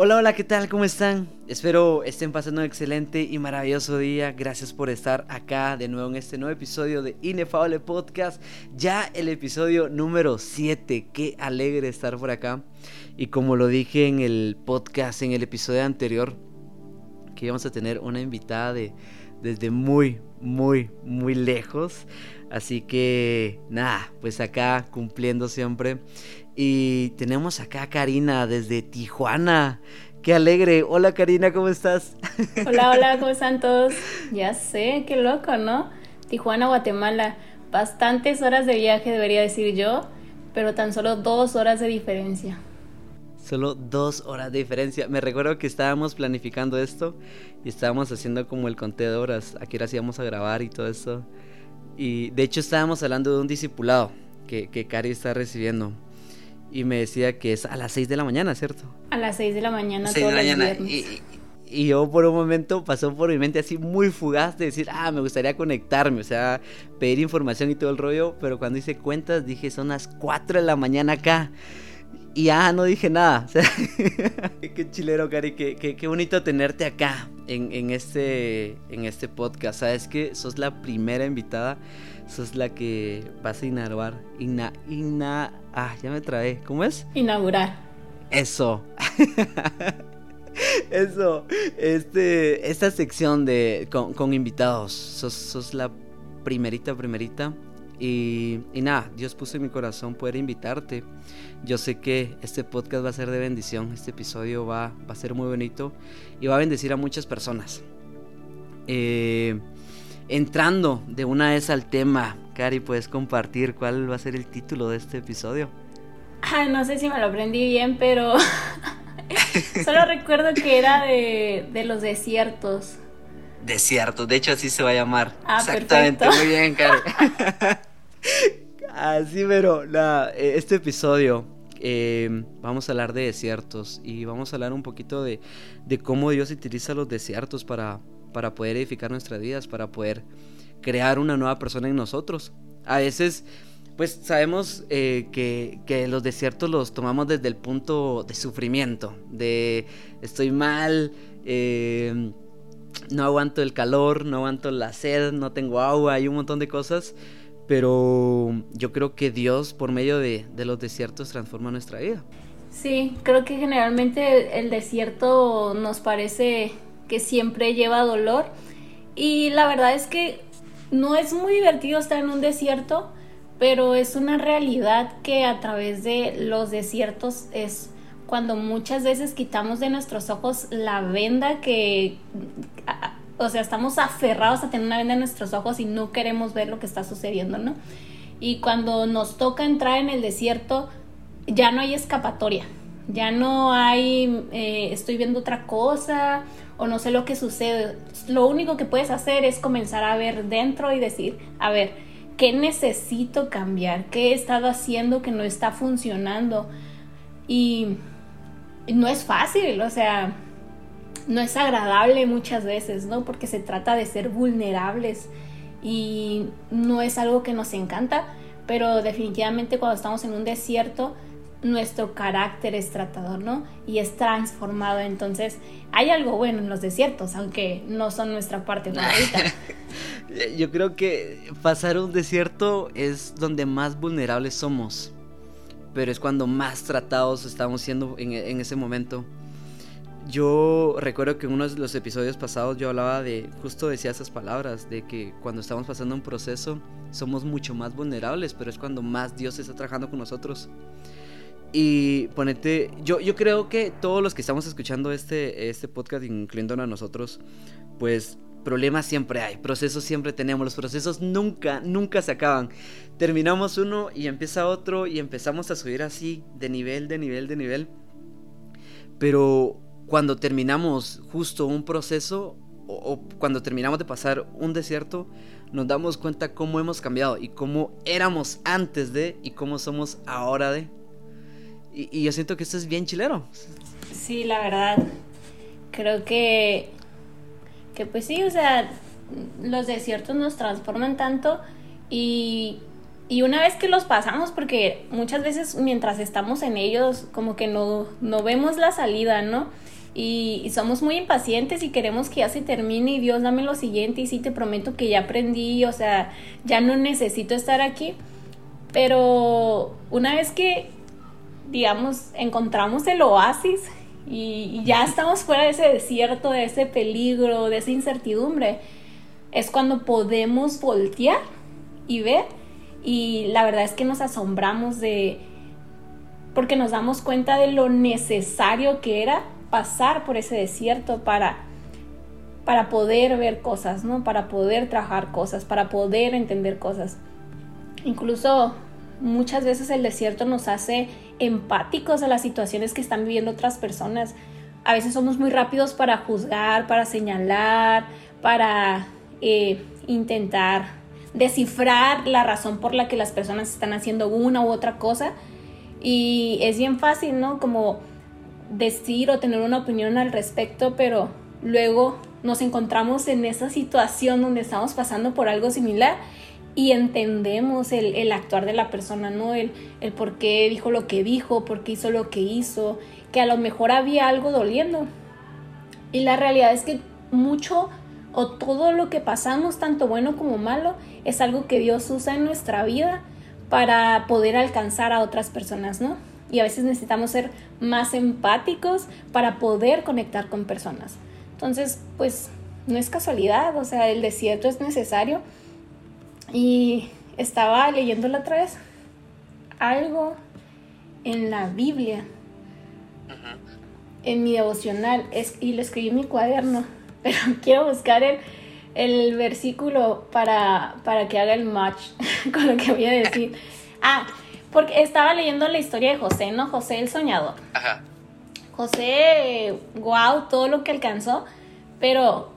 Hola, hola, ¿qué tal? ¿Cómo están? Espero estén pasando un excelente y maravilloso día. Gracias por estar acá de nuevo en este nuevo episodio de Inefable Podcast. Ya el episodio número 7. Qué alegre estar por acá. Y como lo dije en el podcast, en el episodio anterior, que íbamos a tener una invitada de, desde muy, muy, muy lejos. Así que nada, pues acá cumpliendo siempre. Y tenemos acá a Karina desde Tijuana. Qué alegre. Hola Karina, ¿cómo estás? Hola, hola, ¿cómo están todos? Ya sé, qué loco, ¿no? Tijuana, Guatemala. Bastantes horas de viaje, debería decir yo, pero tan solo dos horas de diferencia. Solo dos horas de diferencia. Me recuerdo que estábamos planificando esto y estábamos haciendo como el conteo de horas, a qué horas íbamos a grabar y todo eso. Y de hecho estábamos hablando de un discipulado que, que Cari está recibiendo. Y me decía que es a las 6 de la mañana, ¿cierto? A las 6 de la mañana, todos los viernes. Y, y, yo por un momento pasó por mi mente así muy fugaz de decir, ah, me gustaría conectarme, o sea, pedir información y todo el rollo. Pero cuando hice cuentas dije, son las 4 de la mañana acá. Y ah, no dije nada. O sea, qué chilero, Cari. Qué, qué, qué, bonito tenerte acá en, en, este, en este podcast. Sabes que sos la primera invitada. Sos la que vas a inaugurar. Ina, ina, ah, ya me trae. ¿Cómo es? Inaugurar. Eso. Eso. Este, esta sección de con, con invitados. Sos, sos la primerita, primerita. Y, y, nada, Dios puso en mi corazón poder invitarte. Yo sé que este podcast va a ser de bendición, este episodio va, va a ser muy bonito y va a bendecir a muchas personas. Eh, entrando de una vez al tema, Cari, ¿puedes compartir cuál va a ser el título de este episodio? Ah, no sé si me lo aprendí bien, pero solo recuerdo que era de, de los desiertos. Desiertos, de hecho así se va a llamar. Ah, Exactamente, perfecto. muy bien, Cari. Así, pero nada, este episodio eh, vamos a hablar de desiertos y vamos a hablar un poquito de, de cómo Dios utiliza los desiertos para, para poder edificar nuestras vidas, para poder crear una nueva persona en nosotros. A veces, pues sabemos eh, que, que, los desiertos los tomamos desde el punto de sufrimiento, de estoy mal, eh, no aguanto el calor, no aguanto la sed, no tengo agua, hay un montón de cosas. Pero yo creo que Dios por medio de, de, los desiertos transforma nuestra vida. Sí, creo que generalmente el desierto nos parece que siempre lleva dolor y la verdad es que no es muy divertido estar en un desierto, pero es una realidad que a través de los desiertos es cuando muchas veces quitamos de nuestros ojos la venda que o sea, estamos aferrados a tener una venda en nuestros ojos y no queremos ver lo que está sucediendo, ¿no? Y cuando nos toca entrar en el desierto, ya no hay escapatoria, ya no hay, eh, estoy viendo otra cosa o no sé lo que sucede. Lo único que puedes hacer es comenzar a ver dentro y decir, a ver, ¿qué necesito cambiar? ¿Qué he estado haciendo que no está funcionando? Y no es fácil, o sea, no es agradable muchas veces, ¿no? Porque se trata de ser vulnerables y no es algo que nos encanta, pero definitivamente cuando estamos en un desierto, nuestro carácter es tratador, ¿no? Y es transformado. Entonces, hay algo bueno en los desiertos, aunque no son nuestra parte favorita. Yo creo que pasar un desierto es donde más vulnerables somos, pero es cuando más tratados estamos siendo en, en ese momento yo recuerdo que en uno de los episodios pasados yo hablaba de, justo decía esas palabras, de que cuando estamos pasando un proceso somos mucho más vulnerables, pero es cuando más Dios está trabajando con nosotros. Y ponete, yo, yo creo que todos los que estamos escuchando este, este podcast, incluyéndonos a nosotros, pues problemas siempre hay, procesos siempre tenemos, los procesos nunca, nunca se acaban. Terminamos uno y empieza otro y empezamos a subir así, de nivel, de nivel, de nivel. Pero cuando terminamos justo un proceso o, o, cuando terminamos de pasar un desierto, nos damos cuenta cómo hemos cambiado y cómo éramos antes de y cómo somos ahora de. Y, y yo siento que esto es bien chilero. Sí, la verdad. Creo que, que pues sí, o sea, los desiertos nos transforman tanto y, y una vez que los pasamos, porque muchas veces mientras estamos en ellos, como que no, no vemos la salida, ¿no? Y, somos muy impacientes y queremos que ya se termine y Dios dame lo siguiente y sí te prometo que ya aprendí, o sea, ya no necesito estar aquí. Pero una vez que, digamos, encontramos el oasis y, ya estamos fuera de ese desierto, de ese peligro, de esa incertidumbre, es cuando podemos voltear y ver y la verdad es que nos asombramos de porque nos damos cuenta de lo necesario que era pasar por ese desierto para para poder ver cosas, ¿no? Para poder trabajar cosas, para poder entender cosas. Incluso muchas veces el desierto nos hace empáticos a las situaciones que están viviendo otras personas. A veces somos muy rápidos para juzgar, para señalar, para eh, intentar descifrar la razón por la que las personas están haciendo una u otra cosa. Y es bien fácil, ¿no? Como decir o tener una opinión al respecto, pero luego nos encontramos en esa situación donde estamos pasando por algo similar y entendemos el, actuar de la persona, ¿no? El, el por qué dijo lo que dijo, por qué hizo lo que hizo, que a lo mejor había algo doliendo. Y la realidad es que mucho o todo lo que pasamos, tanto bueno como malo, es algo que Dios usa en nuestra vida para poder alcanzar a otras personas, ¿no? Y a veces necesitamos ser más empáticos para poder conectar con personas. Entonces, pues no es casualidad, o sea, el desierto es necesario. Y estaba leyendo la otra vez algo en la Biblia, en mi devocional, es, y lo escribí en mi cuaderno pero quiero buscar el, el versículo para, para que haga el match con lo que voy a decir. Ah, porque estaba leyendo la historia de José, ¿no? José el soñador. Ajá. José, wow, todo lo que alcanzó, pero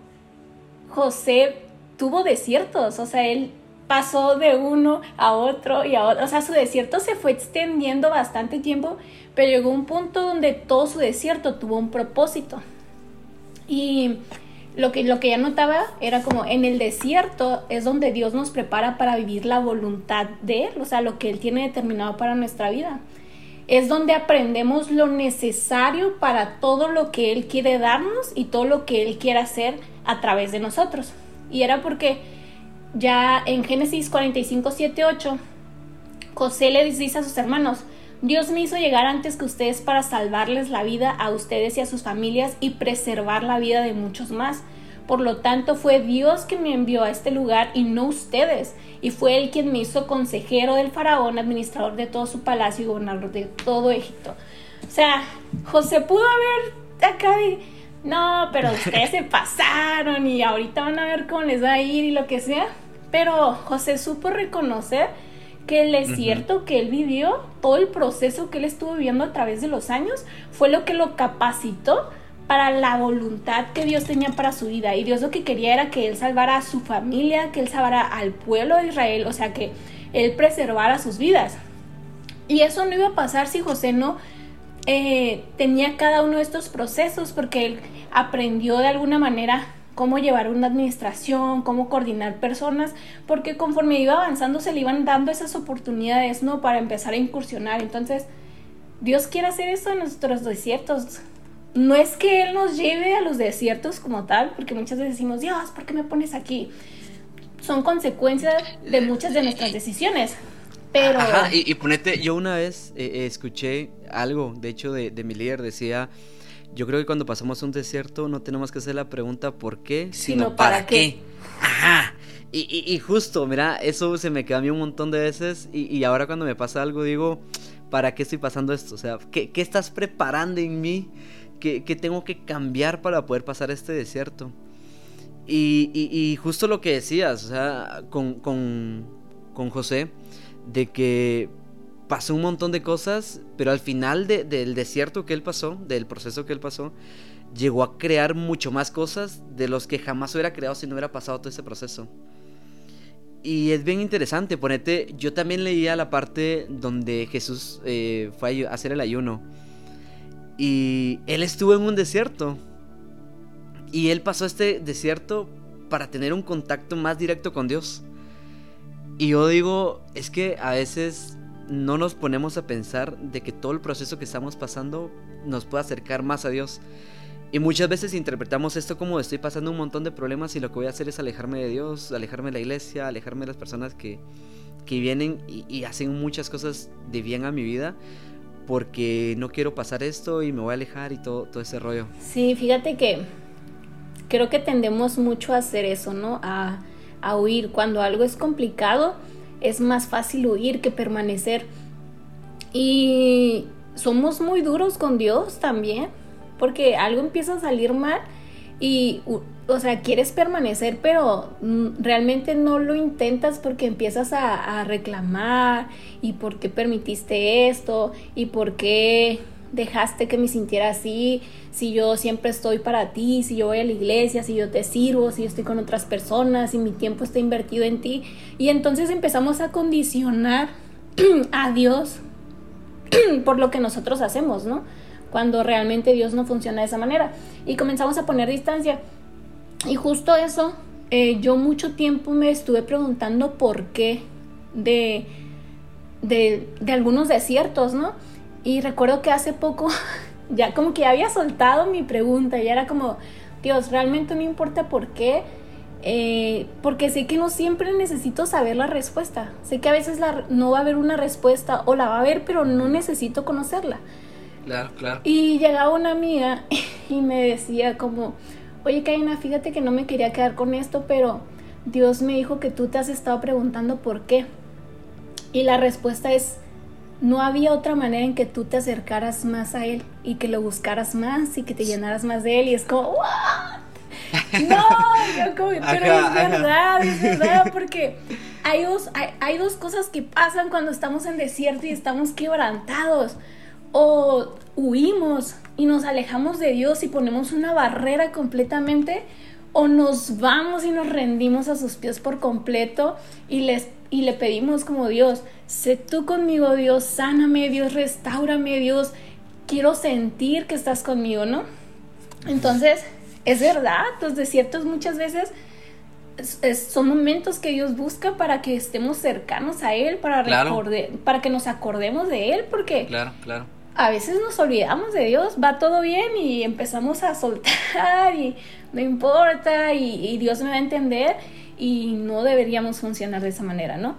José tuvo desiertos, o sea, él pasó de uno a otro y a otro, o sea, su desierto se fue extendiendo bastante tiempo, pero llegó un punto donde todo su desierto tuvo un propósito. Y lo que, lo que ya notaba era como en el desierto es donde Dios nos prepara para vivir la voluntad de Él, o sea, lo que Él tiene determinado para nuestra vida. Es donde aprendemos lo necesario para todo lo que Él quiere darnos y todo lo que Él quiere hacer a través de nosotros. Y era porque ya en Génesis 45, 7, 8, José le dice a sus hermanos, Dios me hizo llegar antes que ustedes para salvarles la vida a ustedes y a sus familias y preservar la vida de muchos más. Por lo tanto, fue Dios quien me envió a este lugar y no ustedes. Y fue Él quien me hizo consejero del faraón, administrador de todo su palacio y gobernador de todo Egipto. O sea, José pudo haber acá no, pero ustedes se pasaron y ahorita van a ver cómo les va a ir y lo que sea. Pero José supo reconocer que el desierto que él vivió, todo el proceso que él estuvo viviendo a través de los años, fue lo que lo capacitó para la voluntad que Dios tenía para su vida. Y Dios lo que quería era que él salvara a su familia, que él salvara al pueblo de Israel, o sea, que él preservara sus vidas. Y eso no iba a pasar si José no eh, tenía cada uno de estos procesos, porque él aprendió de alguna manera cómo llevar una administración, cómo coordinar personas, porque conforme iba avanzando se le iban dando esas oportunidades, ¿no? Para empezar a incursionar. Entonces, Dios quiere hacer eso en nuestros desiertos. No es que Él nos lleve a los desiertos como tal, porque muchas veces decimos, Dios, ¿por qué me pones aquí? Son consecuencias de muchas de nuestras decisiones. Pero... Ajá, y, ponete, yo una vez eh, eh, escuché algo, de hecho, de, de mi líder, decía, yo creo que cuando pasamos un desierto no tenemos que hacer la pregunta por qué, sino, para, qué. Ajá. Y, justo, mira, eso se me queda a mí un montón de veces y, ahora cuando me pasa algo digo, ¿para qué estoy pasando esto? O sea, ¿qué, estás preparando en mí? ¿Qué, tengo que cambiar para poder pasar este desierto? Y, justo lo que decías, o sea, con, con, con José, de que pasó un montón de cosas, pero al final del desierto que él pasó, del proceso que él pasó, llegó a crear mucho más cosas de los que jamás hubiera creado si no hubiera pasado todo ese proceso. Y es bien interesante, ponete, yo también leía la parte donde Jesús eh, fue a hacer el ayuno. Y él estuvo en un desierto. Y él pasó este desierto para tener un contacto más directo con Dios. Y yo digo, es que a veces no nos ponemos a pensar de que todo el proceso que estamos pasando nos puede acercar más a Dios. Y muchas veces interpretamos esto como estoy pasando un montón de problemas y lo que voy a hacer es alejarme de Dios, alejarme de la iglesia, alejarme de las personas que, que vienen y, hacen muchas cosas de bien a mi vida porque no quiero pasar esto y me voy a alejar y todo, todo ese rollo. Sí, fíjate que creo que tendemos mucho a hacer eso, ¿no? A, a huir. Cuando algo es complicado, es más fácil huir que permanecer. Y somos muy duros con Dios también porque algo empieza a salir mal y, o sea, quieres permanecer, pero realmente no lo intentas porque empiezas a, reclamar y por qué permitiste esto y por qué dejaste que me sintiera así, si yo siempre estoy para ti, si yo voy a la iglesia, si yo te sirvo, si yo estoy con otras personas, si mi tiempo está invertido en ti. Y entonces empezamos a condicionar a Dios por lo que nosotros hacemos, ¿no? cuando realmente Dios no funciona de esa manera. Y comenzamos a poner distancia. Y justo eso, eh, yo mucho tiempo me estuve preguntando por qué de, de, de algunos desiertos, ¿no? Y recuerdo que hace poco, ya como que había soltado mi pregunta, ya era como, Dios, realmente me importa por qué. Eh, porque sé que no siempre necesito saber la respuesta. Sé que a veces la, no va a haber una respuesta o la va a haber, pero no necesito conocerla. Claro, claro. Y llegaba una amiga y me decía como, oye Kaina, fíjate que no me quería quedar con esto, pero Dios me dijo que tú te has estado preguntando por qué. Y la respuesta es, no había otra manera en que tú te acercaras más a Él y que lo buscaras más y que te llenaras más de Él. Y es como, ¿what? No, yo como, pero es verdad, es verdad, porque hay dos, hay, hay dos cosas que pasan cuando estamos en desierto y estamos quebrantados o huimos y nos alejamos de Dios y ponemos una barrera completamente, o nos vamos y nos rendimos a sus pies por completo y, les, y le pedimos como Dios, sé tú conmigo Dios, sáname Dios, restaurame Dios, quiero sentir que estás conmigo, ¿no? Entonces, es verdad, los desiertos muchas veces son momentos que Dios busca para que estemos cercanos a Él, para, para que nos acordemos de Él, porque claro, claro a veces nos olvidamos de Dios, va todo bien y empezamos a soltar y no importa y, Dios me va a entender y no deberíamos funcionar de esa manera, ¿no?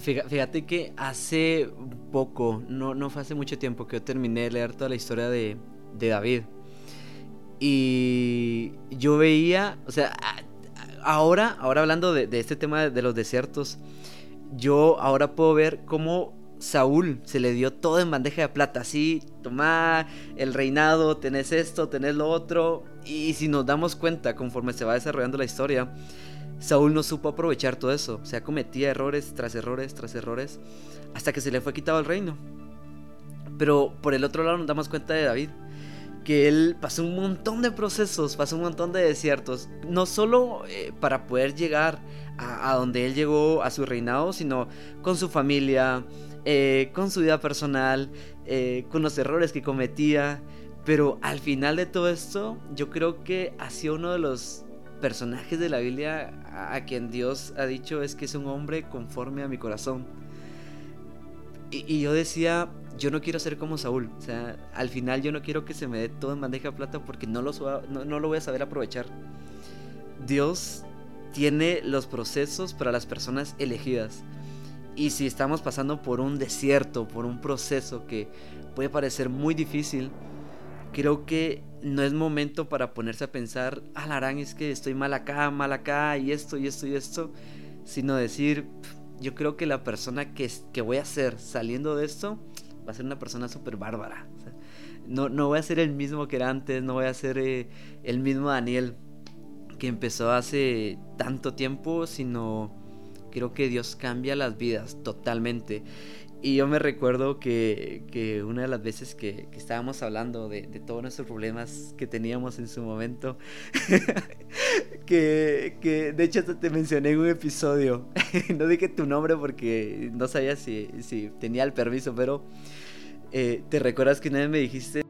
Fíjate que hace poco, no, no fue hace mucho tiempo que yo terminé de leer toda la historia de, David. Y yo veía, o sea, ahora, ahora hablando de, de este tema de los desiertos, yo ahora puedo ver cómo Saúl se le dio todo en bandeja de plata, así, toma el reinado, tenés esto, tenés lo otro, y si nos damos cuenta conforme se va desarrollando la historia, Saúl no supo aprovechar todo eso, o sea, cometía errores tras errores tras errores, hasta que se le fue quitado el reino. Pero por el otro lado nos damos cuenta de David, que él pasó un montón de procesos, pasó un montón de desiertos, no solo eh, para poder llegar a, donde él llegó, a su reinado, sino con su familia, eh, con su vida personal, eh, con los errores que cometía. Pero al final de todo esto, yo creo que ha sido uno de los personajes de la Biblia a, quien Dios ha dicho es que es un hombre conforme a mi corazón. Y, yo decía, yo no quiero ser como Saúl. O sea, al final yo no quiero que se me dé todo en bandeja de plata porque no lo, no lo voy a saber aprovechar. Dios tiene los procesos para las personas elegidas. Y si estamos pasando por un desierto, por un proceso que puede parecer muy difícil, creo que no es momento para ponerse a pensar, alarán, es que estoy mal acá, mal acá, y esto, y esto, y esto, sino decir, yo creo que la persona que, que voy a ser saliendo de esto va a ser una persona súper bárbara. no, no voy a ser el mismo que era antes, no voy a ser eh, el mismo Daniel que empezó hace tanto tiempo, sino Creo que Dios cambia las vidas totalmente. Y yo me recuerdo que, que una de las veces que, que estábamos hablando de, de, todos nuestros problemas que teníamos en su momento, que, que, de hecho te mencioné en un episodio, no dije tu nombre porque no sabía si, si tenía el permiso, pero eh, te recuerdas que una vez me dijiste,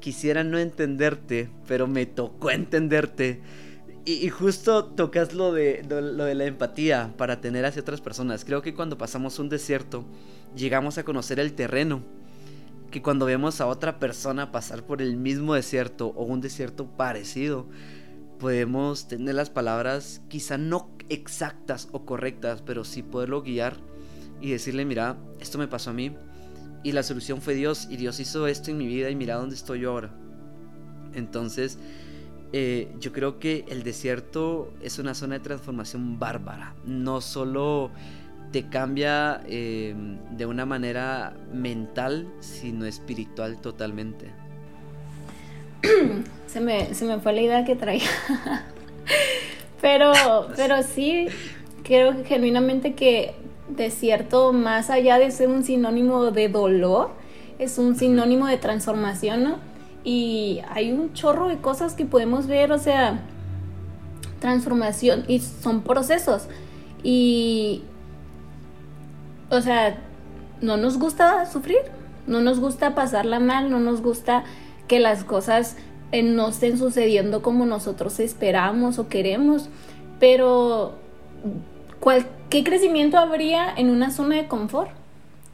quisiera no entenderte, pero me tocó entenderte. Y, justo tocas lo de, lo de la empatía para tener hacia otras personas. Creo que cuando pasamos un desierto, llegamos a conocer el terreno que cuando vemos a otra persona pasar por el mismo desierto o un desierto parecido, podemos tener las palabras quizá no exactas o correctas, pero sí poderlo guiar y decirle, mira, esto me pasó a mí y la solución fue Dios y Dios hizo esto en mi vida y mira dónde estoy yo ahora. Entonces, eh, yo creo que el desierto es una zona de transformación bárbara. No solo te cambia eh, de una manera mental, sino espiritual totalmente. se, me, se me fue la idea que traía. pero, pero sí, creo genuinamente que desierto, más allá de ser un sinónimo de dolor, es un sinónimo de transformación, ¿no? Y hay un chorro de cosas que podemos ver, o sea, transformación y son procesos. Y, o sea, no nos gusta sufrir, no nos gusta pasarla mal, no nos gusta que las cosas eh, no estén sucediendo como nosotros esperamos o queremos, pero ¿qué crecimiento habría en una zona de confort?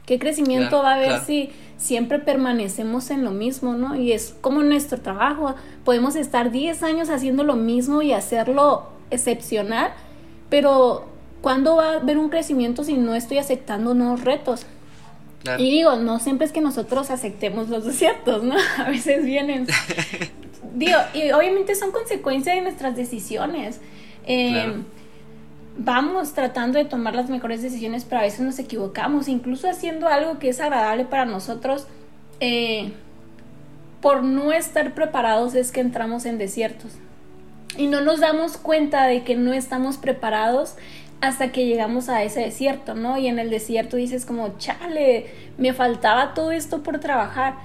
¿Qué crecimiento va a haber si siempre permanecemos en lo mismo, ¿no? Y es como nuestro trabajo. Podemos estar 10 años haciendo lo mismo y hacerlo excepcional, pero ¿cuándo va a haber un crecimiento si no estoy aceptando nuevos retos? Y digo, no siempre es que nosotros aceptemos los desiertos, ¿no? A veces vienen. digo, y obviamente son consecuencia de nuestras decisiones. Eh, vamos tratando de tomar las mejores decisiones, pero a veces nos equivocamos, incluso haciendo algo que es agradable para nosotros, eh, por no estar preparados es que entramos en desiertos. Y no nos damos cuenta de que no estamos preparados hasta que llegamos a ese desierto, ¿no? Y en el desierto dices como, chale, me faltaba todo esto por trabajar.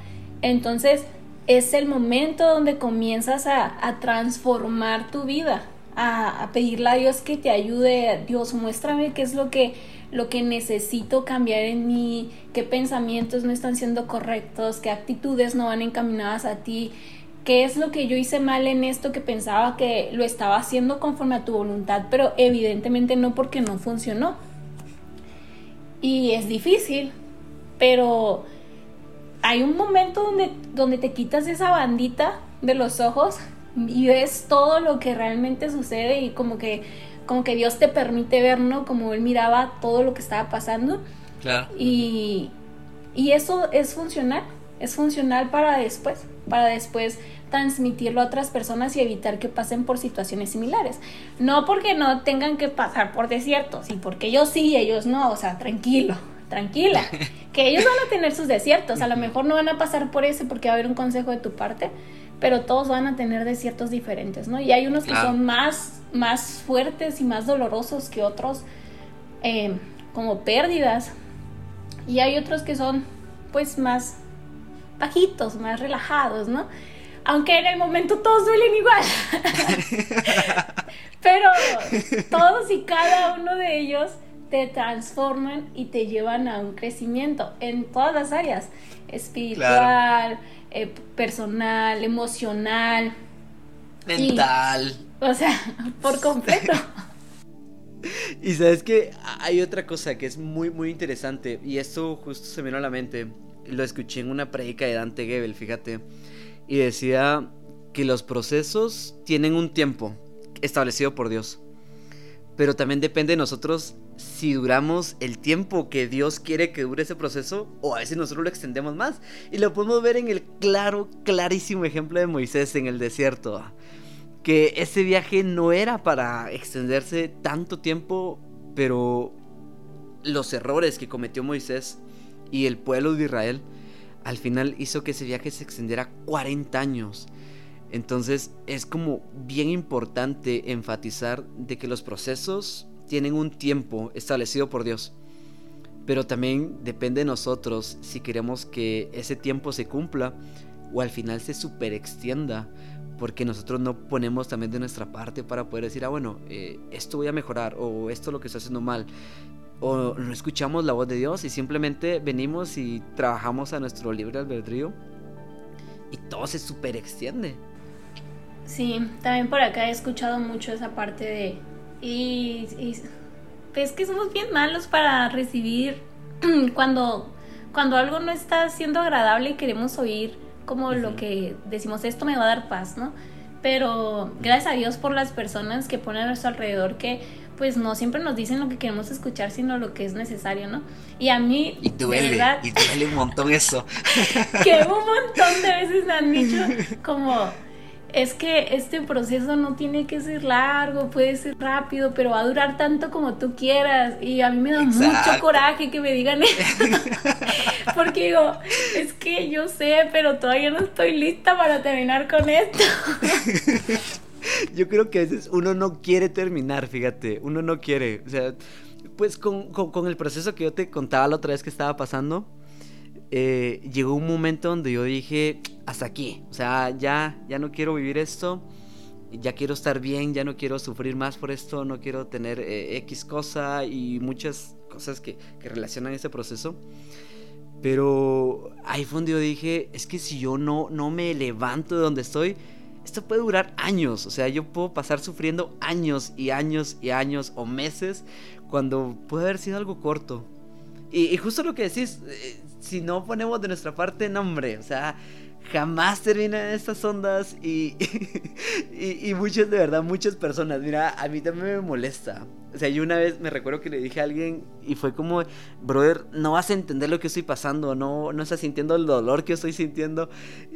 Entonces es el momento donde comienzas a, a transformar tu vida, a, pedirle a Dios que te ayude. Dios, muéstrame qué es lo que, lo que necesito cambiar en mí, qué pensamientos no están siendo correctos, qué actitudes no van encaminadas a ti, qué es lo que yo hice mal en esto que pensaba que lo estaba haciendo conforme a tu voluntad, pero evidentemente no porque no funcionó. Y es difícil, pero hay un momento donde, donde te quitas esa bandita de los ojos y ves todo lo que realmente sucede y como que, como que Dios te permite ver, ¿no? Como Él miraba todo lo que estaba pasando. Claro. Y, y eso es funcional, es funcional para después, para después transmitirlo a otras personas y evitar que pasen por situaciones similares. No porque no tengan que pasar por desiertos y porque ellos sí y ellos no, o sea, tranquilo, tranquila, que ellos van a tener sus desiertos, a lo mejor no van a pasar por ese porque va a haber un consejo de tu parte, pero todos van a tener desiertos diferentes, ¿no? Y hay unos que son más, más fuertes y más dolorosos que otros, eh, como pérdidas, y hay otros que son, pues, más bajitos, más relajados, ¿no? Aunque en el momento todos duelen igual. pero todos y cada uno de ellos te transforman y te llevan a un crecimiento en todas las áreas, espiritual, eh, personal, emocional. Mental. o sea, por completo. y sabes que hay otra cosa que es muy, muy interesante. Y esto justo se me vino a la mente. Lo escuché en una predica de Dante Gebel, fíjate. Y decía que los procesos tienen un tiempo establecido por Dios. Pero también depende de nosotros si duramos el tiempo que Dios quiere que dure ese proceso o a veces nosotros lo extendemos más. Y lo podemos ver en el claro, clarísimo ejemplo de Moisés en el desierto. Que ese viaje no era para extenderse tanto tiempo, pero los errores que cometió Moisés y el pueblo de Israel al final hizo que ese viaje se extendiera 40 años. Entonces es como bien importante enfatizar de que los procesos tienen un tiempo establecido por Dios. Pero también depende de nosotros si queremos que ese tiempo se cumpla o al final se super extienda. Porque nosotros no ponemos también de nuestra parte para poder decir, ah, bueno, eh, esto voy a mejorar o esto es lo que estoy haciendo mal. O no escuchamos la voz de Dios y simplemente venimos y trabajamos a nuestro libre albedrío y todo se super extiende. Sí, también por acá he escuchado mucho esa parte de y, es que somos bien malos para recibir cuando, cuando algo no está siendo agradable y queremos oír como lo que decimos, esto me va a dar paz, ¿no? Pero gracias a Dios por las personas que ponen a nuestro alrededor que pues no siempre nos dicen lo que queremos escuchar, sino lo que es necesario, ¿no? Y a mí... Y duele, y duele un montón eso. que un montón de veces me han dicho como es que este proceso no tiene que ser largo, puede ser rápido, pero va a durar tanto como tú quieras. Y a mí me da mucho coraje que me digan eso. Porque digo, es que yo sé, pero todavía no estoy lista para terminar con esto. yo creo que a veces uno no quiere terminar, fíjate, uno no quiere. O sea, pues con, con el proceso que yo te contaba la otra vez que estaba pasando eh, llegó un momento donde yo dije, hasta aquí, o sea, ya, ya no quiero vivir esto, ya quiero estar bien, ya no quiero sufrir más por esto, no quiero tener eh, X cosa y muchas cosas que, que relacionan ese proceso. Pero ahí fue donde yo dije, es que si yo no, no me levanto de donde estoy, esto puede durar años. O sea, yo puedo pasar sufriendo años y años y años o meses cuando puede haber sido algo corto. Y, y justo lo que decís, eh, si no ponemos de nuestra parte, nombre, o sea, jamás terminan estas ondas y, y, muchas, de verdad, muchas personas, mira, a mí también me molesta. O sea, yo una vez me recuerdo que le dije a alguien y fue como, brother, no vas a entender lo que estoy pasando, no, no estás sintiendo el dolor que estoy sintiendo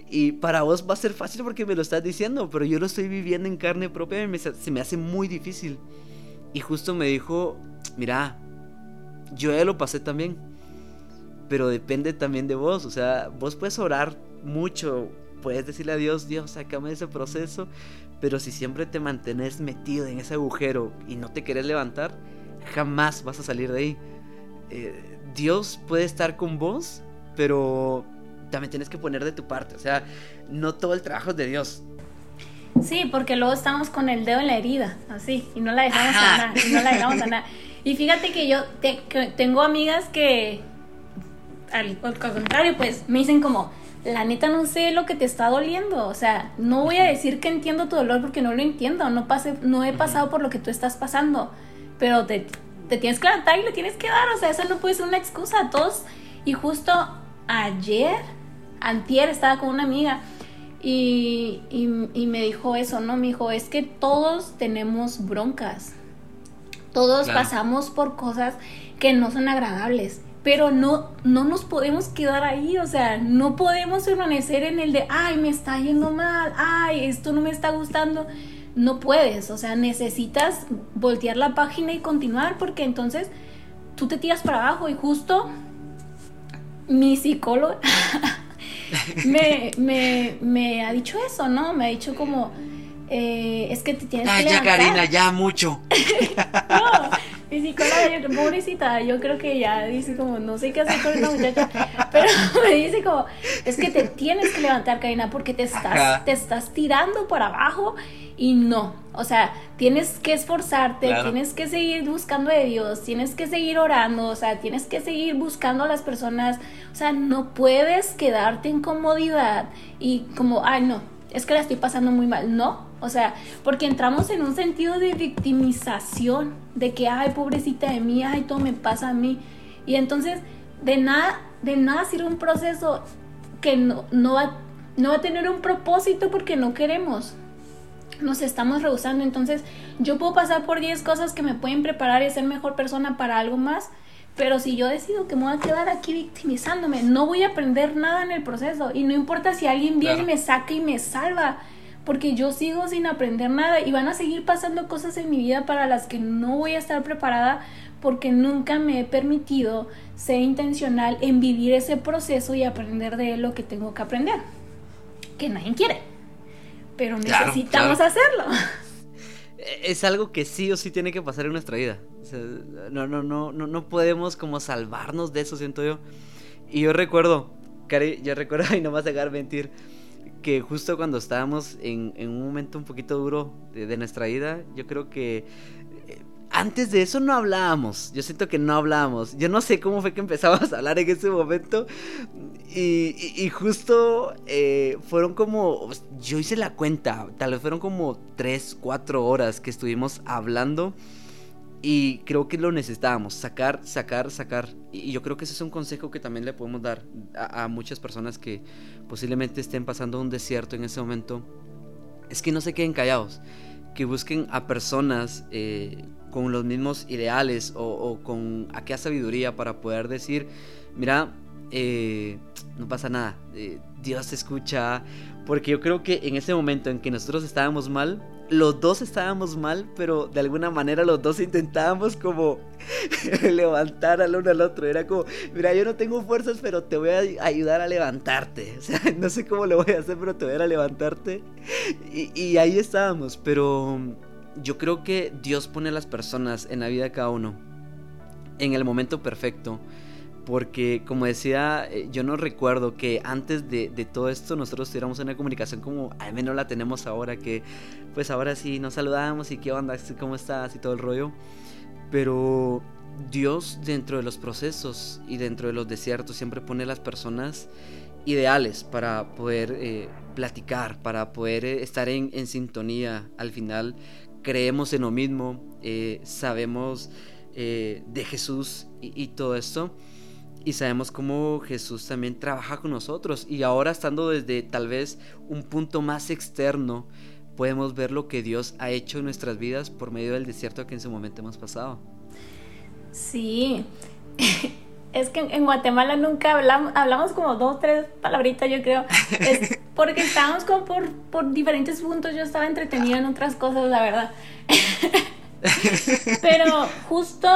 y para vos va a ser fácil porque me lo estás diciendo, pero yo lo estoy viviendo en carne propia y se me hace muy difícil. Y justo me dijo, mira, yo ya lo pasé también pero depende también de vos, o sea, vos puedes orar mucho, puedes decirle a Dios, Dios, sácame de ese proceso, pero si siempre te mantienes metido en ese agujero y no te querés levantar, jamás vas a salir de ahí. Eh, Dios puede estar con vos, pero también tienes que poner de tu parte, o sea, no todo el trabajo es de Dios. Sí, porque luego estamos con el dedo en la herida, así, y no la dejamos sanar, y no la dejamos sanar. Y fíjate que yo tengo amigas que, al, contrario, pues me dicen como, la neta no sé lo que te está doliendo, o sea, no voy a decir que entiendo tu dolor porque no lo entiendo, no, pase, no he pasado por lo que tú estás pasando, pero te, te tienes que levantar y le tienes que dar, o sea, eso no puede ser una excusa, a todos, y justo ayer, antier, estaba con una amiga, y, y, me dijo eso, ¿no? Me dijo, es que todos tenemos broncas. Todos pasamos por cosas que no son agradables pero no, no nos podemos quedar ahí, o sea, no podemos permanecer en el de, ay, me está yendo mal, ay, esto no me está gustando. No puedes, o sea, necesitas voltear la página y continuar porque entonces tú te tiras para abajo y justo mi psicólogo me, me, me, ha dicho eso, ¿no? Me ha dicho como, eh, es que te tienes que levantar. ya, Karina, ya mucho. no, mi psicóloga, pobrecita, yo creo que ya dice como, no sé qué hacer con esta muchacha, pero me dice como, es que te tienes que levantar, Karina, porque te estás, te estás tirando por abajo y no, o sea, tienes que esforzarte, tienes que seguir buscando de Dios, tienes que seguir orando, o sea, tienes que seguir buscando a las personas, o sea, no puedes quedarte en comodidad y como, ay, no, es que la estoy pasando muy mal, no, o sea, porque entramos en un sentido de victimización, de que, ay, pobrecita de mí, ay, todo me pasa a mí. Y entonces, de nada, de nada sirve un proceso que no, no, va, no va a tener un propósito porque no queremos. Nos estamos rehusando. Entonces, yo puedo pasar por 10 cosas que me pueden preparar y ser mejor persona para algo más. Pero si yo decido que me voy a quedar aquí victimizándome, no voy a aprender nada en el proceso. Y no importa si alguien viene y me saca y me salva porque yo sigo sin aprender nada y van a seguir pasando cosas en mi vida para las que no voy a estar preparada porque nunca me he permitido ser intencional en vivir ese proceso y aprender de lo que tengo que aprender, que nadie quiere, pero necesitamos hacerlo. Es algo que sí o sí tiene que pasar en nuestra vida. no, no, no, no, no podemos como salvarnos de eso, siento yo. Y yo recuerdo, Cari, yo recuerdo, y no vas a dejar mentir, que justo cuando estábamos en, un momento un poquito duro de, nuestra vida, yo creo que antes de eso no hablábamos. Yo siento que no hablábamos. Yo no sé cómo fue que empezamos a hablar en ese momento. Y, justo eh, fueron como. Yo hice la cuenta. Tal vez fueron como 3, 4 horas que estuvimos hablando. Y creo que lo necesitábamos, sacar, sacar, sacar. Y yo creo que ese es un consejo que también le podemos dar a, muchas personas que posiblemente estén pasando un desierto en ese momento. Es que no se queden callados, que busquen a personas eh, con los mismos ideales o, con aquella sabiduría para poder decir, mira, eh, no pasa nada, eh, Dios te escucha, porque yo creo que en ese momento en que nosotros estábamos mal, los dos estábamos mal, pero de alguna manera los dos intentábamos como levantar al uno al otro. Era como, mira, yo no tengo fuerzas, pero te voy a ayudar a levantarte. O sea, no sé cómo lo voy a hacer, pero te voy a, a levantarte. Y, y ahí estábamos, pero yo creo que Dios pone a las personas en la vida de cada uno en el momento perfecto. Porque, como decía, eh, yo no recuerdo que antes de, todo esto nosotros tuviéramos una comunicación como al menos la tenemos ahora, que pues ahora sí nos saludamos y qué onda, cómo estás y todo el rollo. Pero Dios dentro de los procesos y dentro de los desiertos siempre pone las personas ideales para poder eh, platicar, para poder eh, estar en, sintonía. Al final creemos en lo mismo, sabemos de Jesús y todo esto y sabemos cómo Jesús también trabaja con nosotros. Y ahora estando desde tal vez un punto más externo podemos ver lo que Dios ha hecho en nuestras vidas por medio del desierto que en su momento hemos pasado. Sí, es que en Guatemala nunca hablamos, hablamos como dos, tres palabritas yo creo, porque estábamos como por, por diferentes puntos, yo estaba entretenida en otras cosas, la verdad. Pero justo,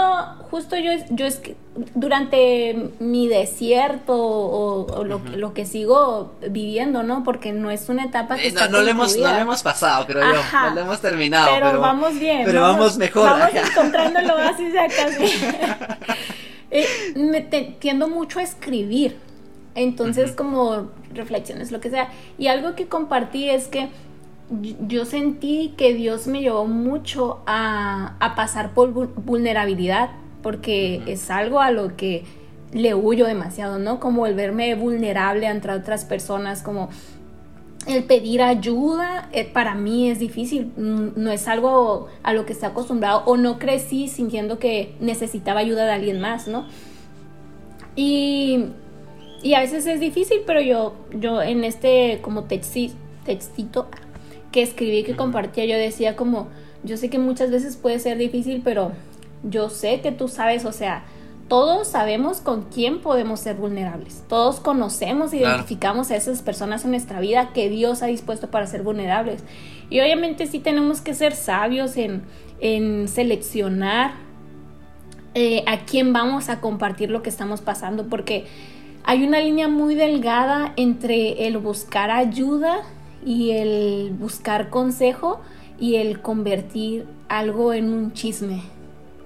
justo yo, yo es que durante mi desierto o, lo, que sigo viviendo, ¿no? Porque no es una etapa que... Eh, no, no, le hemos, no le hemos pasado, creo yo. No le hemos terminado. Pero, vamos bien. Pero vamos, mejor. Vamos encontrando el oasis acá. eh, me tiendo mucho a escribir. Entonces, como reflexiones, lo que sea. Y algo que compartí es que yo sentí que Dios me llevó mucho a, pasar por vulnerabilidad, porque es algo a lo que le huyo demasiado, ¿no? Como el verme vulnerable ante otras personas, como el pedir ayuda, eh, para mí es difícil, no es algo a lo que estoy acostumbrado o no crecí sintiendo que necesitaba ayuda de alguien más, ¿no? Y, y a veces es difícil, pero yo, yo en este como textito, que escribí, que compartía, yo decía como, yo sé que muchas veces puede ser difícil, pero yo sé que tú sabes, o sea, todos sabemos con quién podemos ser vulnerables. Todos conocemos, identificamos a esas personas en nuestra vida que Dios ha dispuesto para ser vulnerables. Y obviamente sí tenemos que ser sabios en, en seleccionar eh, a quién vamos a compartir lo que estamos pasando, porque hay una línea muy delgada entre el buscar ayuda y el buscar consejo y el convertir algo en un chisme,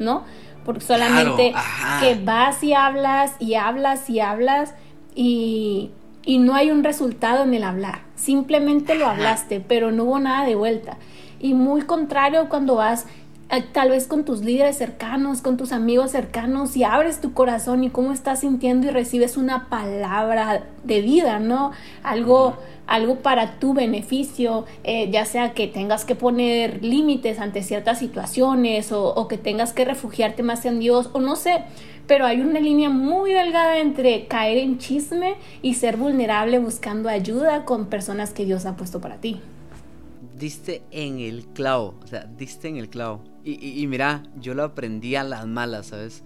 ¿no? Porque solamente que vas y hablas y hablas y hablas y, y, no hay un resultado en el hablar. Simplemente lo hablaste, pero no hubo nada de vuelta. Y muy contrario cuando vas tal vez con tus líderes cercanos, con tus amigos cercanos y abres tu corazón y cómo estás sintiendo y recibes una palabra de vida, ¿no? Algo algo para tu beneficio, eh, ya sea que tengas que poner límites ante ciertas situaciones o, que tengas que refugiarte más en Dios o no sé, pero hay una línea muy delgada entre caer en chisme y ser vulnerable buscando ayuda con personas que Dios ha puesto para ti. Diste en el clavo, o sea, diste en el clavo. Y, y mira, yo lo aprendí a las malas, ¿sabes?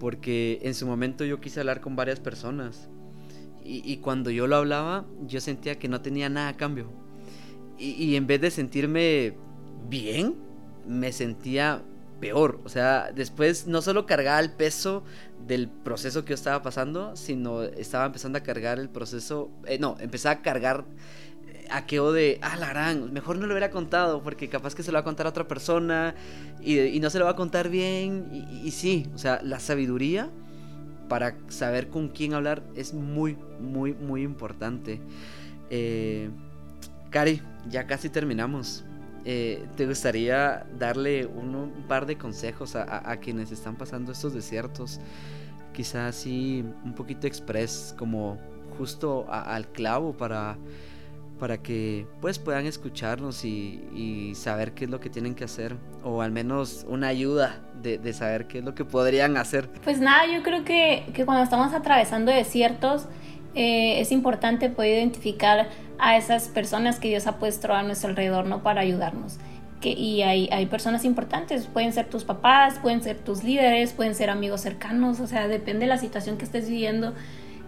Porque en su momento yo quise hablar con varias personas y, cuando yo lo hablaba, yo sentía que no tenía nada a cambio. Y, en vez de sentirme bien, me sentía peor. O sea, después no solo cargaba el peso del proceso que yo estaba pasando, sino estaba empezando a cargar el proceso. Eh, no, empezaba a cargar aquello de, ah, la gran, mejor no lo hubiera contado, porque capaz que se lo va a contar a otra persona y, no se lo va a contar bien. y sí, o sea, la sabiduría para saber con quién hablar es muy, muy, muy importante. Eh, Cari, ya casi terminamos. Eh, ¿Te gustaría darle un, par de consejos a, quienes están pasando estos desiertos? Quizás así un poquito express, como justo al clavo para, para que pues puedan escucharnos y, y, saber qué es lo que tienen que hacer o al menos una ayuda de, de, saber qué es lo que podrían hacer. Pues nada, yo creo que, que cuando estamos atravesando desiertos eh, es importante poder identificar a esas personas que Dios ha puesto a nuestro alrededor ¿no? para ayudarnos. Que, y hay, hay personas importantes, pueden ser tus papás, pueden ser tus líderes, pueden ser amigos cercanos, o sea, depende de la situación que estés viviendo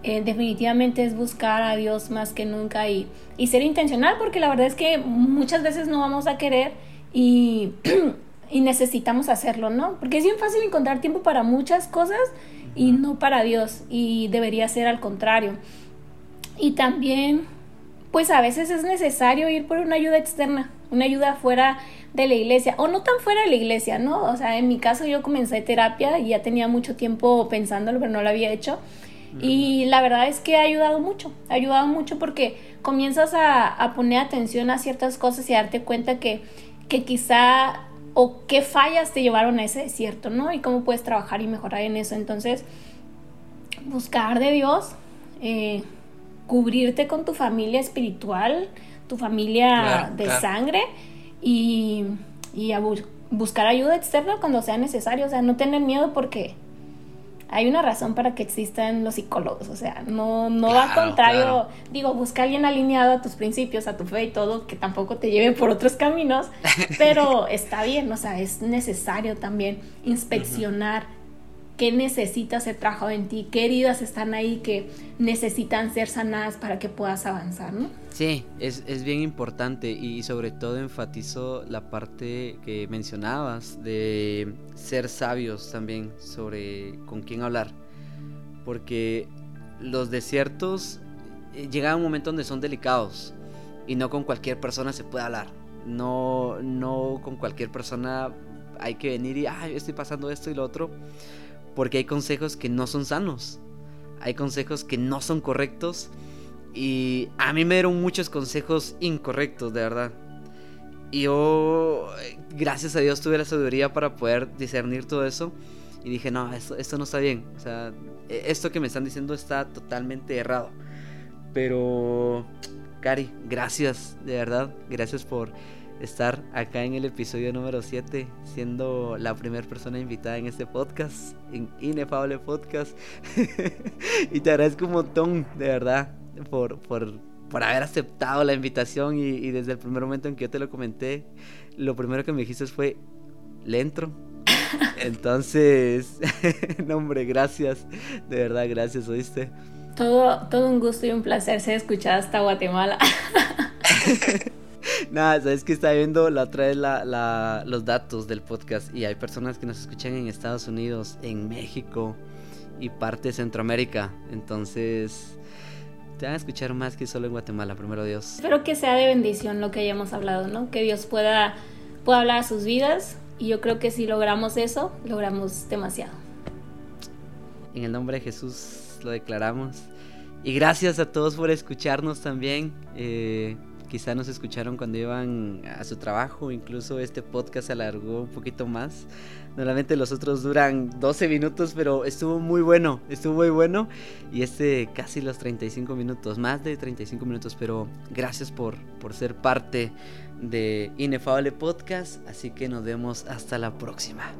eh, definitivamente es buscar a Dios más que nunca y, y, ser intencional, porque la verdad es que muchas veces no vamos a querer y, y, necesitamos hacerlo, ¿no? Porque es bien fácil encontrar tiempo para muchas cosas y no para Dios, y debería ser al contrario. Y también, pues a veces es necesario ir por una ayuda externa, una ayuda fuera de la iglesia, o no tan fuera de la iglesia, ¿no? O sea, en mi caso yo comencé terapia y ya tenía mucho tiempo pensándolo, pero no lo había hecho. Y la verdad es que ha ayudado mucho, ha ayudado mucho porque comienzas a, poner atención a ciertas cosas y a darte cuenta que, que quizá o qué fallas te llevaron a ese desierto, ¿no? Y cómo puedes trabajar y mejorar en eso. Entonces, buscar de Dios, eh, cubrirte con tu familia espiritual, tu familia de sangre y, y buscar ayuda externa cuando sea necesario. O sea, no tener miedo porque hay una razón para que existan los psicólogos, o sea, no, no va al contrario, digo, busca a alguien alineado a tus principios, a tu fe y todo, que tampoco te lleve por otros caminos, pero está bien, o sea, es necesario también inspeccionar qué necesita ser trabajado en ti, qué heridas están ahí que necesitan ser sanadas para que puedas avanzar, ¿no? Sí, es, es bien importante y sobre todo enfatizo la parte que mencionabas de ser sabios también sobre con quién hablar, porque los desiertos eh, llegan a un momento donde son delicados y no con cualquier persona se puede hablar, no, no con cualquier persona hay que venir y, ay, estoy pasando esto y lo otro porque hay consejos que no son sanos. Hay consejos que no son correctos. Y a mí me dieron muchos consejos incorrectos, de verdad. Y yo, gracias a Dios, tuve la sabiduría para poder discernir todo eso. Y dije, no, esto, esto no está bien. O sea, e, esto que me están diciendo está totalmente errado. Pero, Cari, gracias, de verdad. Gracias por estar acá en el episodio número 7, siendo la primera persona invitada en este podcast, en Inefable Podcast. y te agradezco un montón, de verdad, por, por, por haber aceptado la invitación y, desde el primer momento en que yo te lo comenté, lo primero que me dijiste fue, le entro. Entonces, no hombre, gracias, de verdad, gracias, ¿oíste? Todo, todo un gusto y un placer ser escuchada hasta Guatemala. Nada, sabes que está viendo la otra vez la, los datos del podcast y hay personas que nos escuchan en Estados Unidos, en México y parte de Centroamérica. Entonces, te van a escuchar más que solo en Guatemala, primero Dios. Espero que sea de bendición lo que hayamos hablado, ¿no? Que Dios pueda, pueda hablar a sus vidas y yo creo que si logramos eso, logramos demasiado. En el nombre de Jesús lo declaramos. Y gracias a todos por escucharnos también. Eh, quizá nos escucharon cuando iban a su trabajo, incluso este podcast se alargó un poquito más. Normalmente los otros duran 12 minutos, pero estuvo muy bueno, estuvo muy bueno. Y este casi los 35 minutos, más de 35 minutos, pero gracias por, por ser parte de Inefable Podcast, así que nos vemos hasta la próxima.